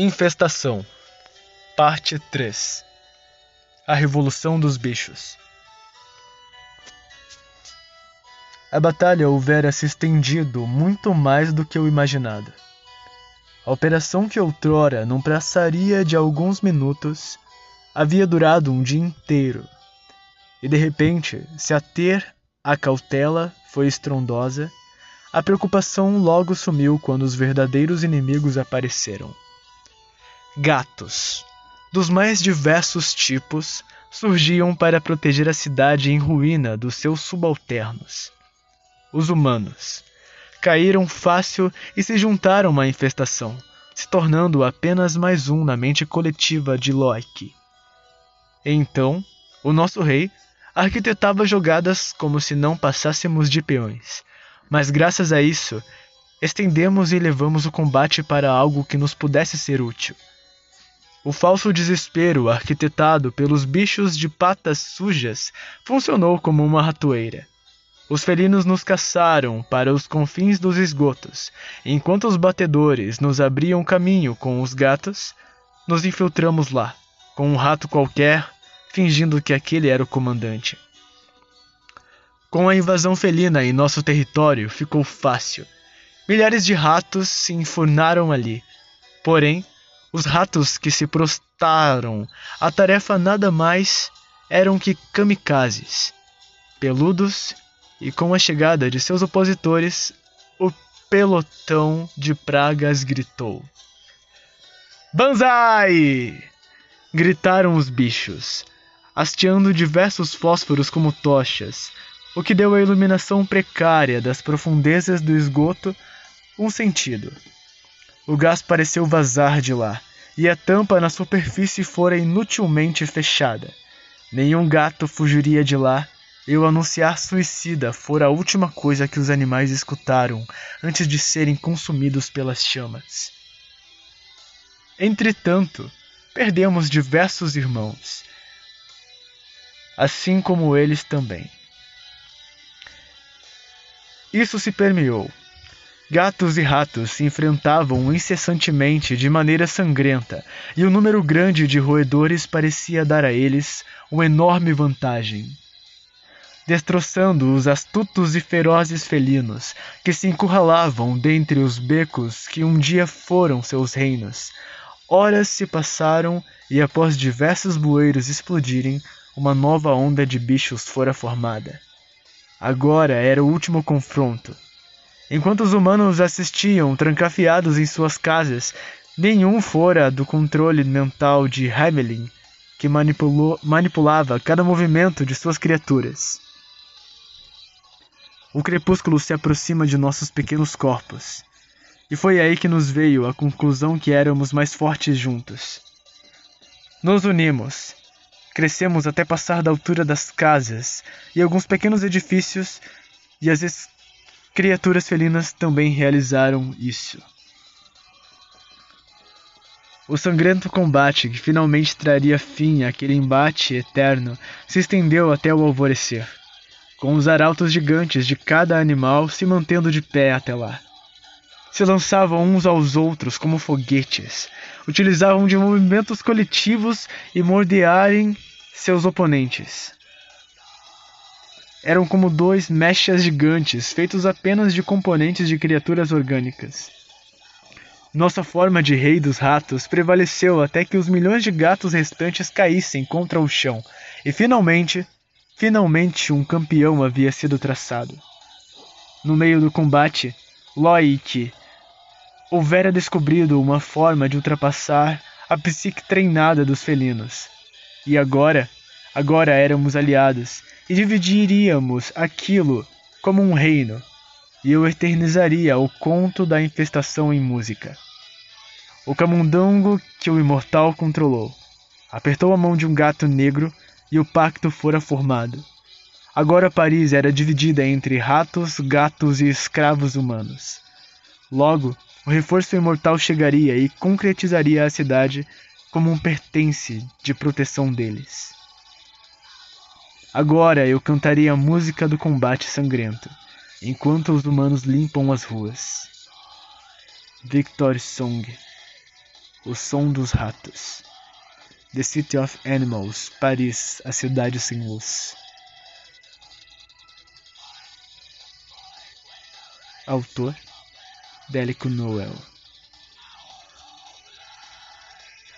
Infestação Parte 3 A Revolução dos Bichos A batalha houvera se estendido muito mais do que eu imaginado. A operação que outrora não passaria de alguns minutos havia durado um dia inteiro. E de repente, se a ter a cautela foi estrondosa, a preocupação logo sumiu quando os verdadeiros inimigos apareceram. Gatos, dos mais diversos tipos, surgiam para proteger a cidade em ruína dos seus subalternos. Os humanos caíram fácil e se juntaram à infestação, se tornando apenas mais um na mente coletiva de Loki. Então, o nosso rei arquitetava jogadas como se não passássemos de peões, mas graças a isso, estendemos e levamos o combate para algo que nos pudesse ser útil. O falso desespero arquitetado pelos bichos de patas sujas funcionou como uma ratoeira. Os felinos nos caçaram para os confins dos esgotos, enquanto os batedores nos abriam caminho com os gatos, nos infiltramos lá, com um rato qualquer, fingindo que aquele era o comandante. Com a invasão felina em nosso território, ficou fácil. Milhares de ratos se enfurnaram ali. Porém, os ratos que se prostaram a tarefa nada mais eram que kamikazes, peludos, e com a chegada de seus opositores, o pelotão de pragas gritou: Banzai! Gritaram os bichos, hasteando diversos fósforos como tochas, o que deu à iluminação precária das profundezas do esgoto um sentido. O gás pareceu vazar de lá, e a tampa na superfície fora inutilmente fechada. Nenhum gato fugiria de lá, e o anunciar suicida fora a última coisa que os animais escutaram antes de serem consumidos pelas chamas. Entretanto, perdemos diversos irmãos, assim como eles também. Isso se permeou. Gatos e ratos se enfrentavam incessantemente de maneira sangrenta, e o número grande de roedores parecia dar a eles uma enorme vantagem. Destroçando os astutos e ferozes felinos, que se encurralavam dentre os becos que um dia foram seus reinos, horas se passaram e após diversos bueiros explodirem, uma nova onda de bichos fora formada. Agora era o último confronto. Enquanto os humanos assistiam trancafiados em suas casas, nenhum fora do controle mental de Hamelin, que manipulava cada movimento de suas criaturas. O crepúsculo se aproxima de nossos pequenos corpos, e foi aí que nos veio a conclusão que éramos mais fortes juntos. Nos unimos, Crescemos até passar da altura das casas e alguns pequenos edifícios, e as criaturas felinas também realizaram isso. O sangrento combate que finalmente traria fim àquele embate eterno se estendeu até o alvorecer, com os arautos gigantes de cada animal se mantendo de pé até lá. Se lançavam uns aos outros como foguetes, utilizavam de movimentos coletivos e mordearem seus oponentes. Eram como dois mechas gigantes feitos apenas de componentes de criaturas orgânicas. Nossa forma de rei dos ratos prevaleceu até que os milhões de gatos restantes caíssem contra o chão, e finalmente, finalmente um campeão havia sido traçado. No meio do combate, Loic houvera descobrido uma forma de ultrapassar a psique treinada dos felinos. E agora, agora éramos aliados e dividiríamos aquilo como um reino. E eu eternizaria o conto da infestação em música. O camundongo que o imortal controlou apertou a mão de um gato negro e o pacto fora formado. Agora Paris era dividida entre ratos, gatos e escravos humanos. Logo, o reforço imortal chegaria e concretizaria a cidade como um pertence de proteção deles. Agora eu cantaria a música do combate sangrento, enquanto os humanos limpam as ruas. Victory Song O Som dos Ratos. The City of Animals, Paris, A Cidade Sem Luz. Autor Délico Noel